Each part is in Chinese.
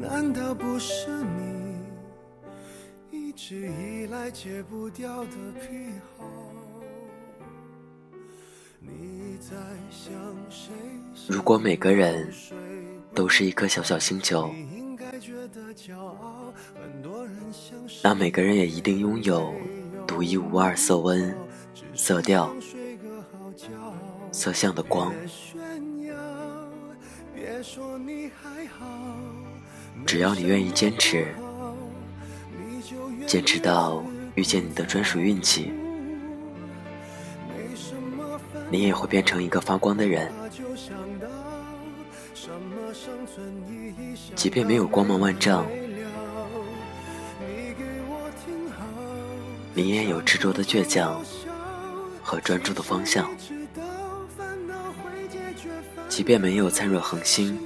难道不是你一直以来戒不掉的癖好？你在想谁？如果每个人都是一颗小小星球，那每个人也一定拥有独一无二色温、色调。色相的光，只要你愿意坚持，坚持到遇见你的专属运气，你也会变成一个发光的人。即便没有光芒万丈，你也有执着的倔强和专注的方向。即便没有灿若恒星，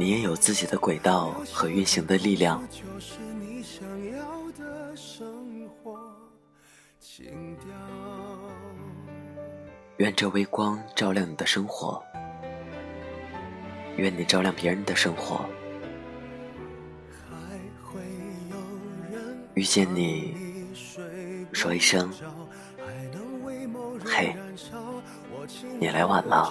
你也有自己的轨道和运行的力量。愿这微光照亮你的生活，愿你照亮别人的生活。遇见你，说一声。嘿，你来晚了，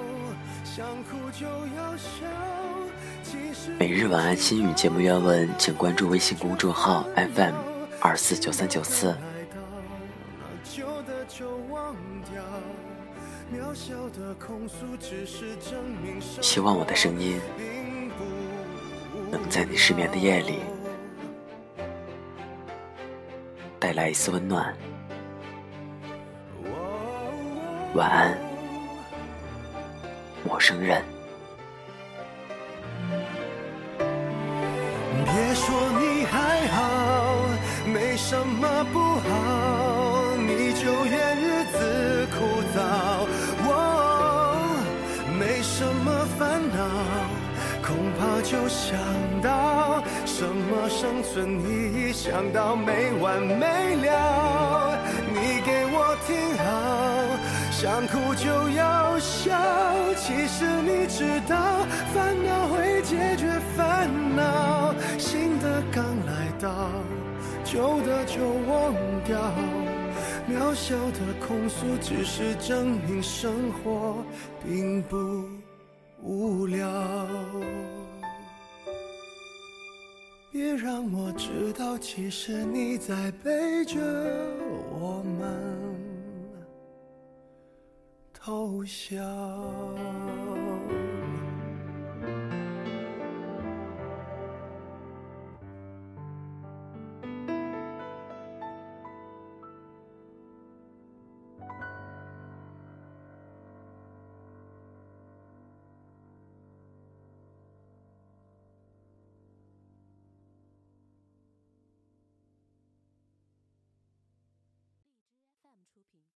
每日晚安心语节目原文，请关注微信公众号 FM 二四九三九四。希望我的声音能在你失眠的夜里带来一丝温暖。晚安，陌生人。别说你还好，没什么不好，你就怨日子枯燥。我没什么烦恼，恐怕就想到什么生存意义，想到没完没了。你给我听好。想哭就要笑，其实你知道，烦恼会解决烦恼。新的刚来到，旧的就忘掉。渺小的控诉，只是证明生活并不无聊。别让我知道，其实你在背着我们。偷笑。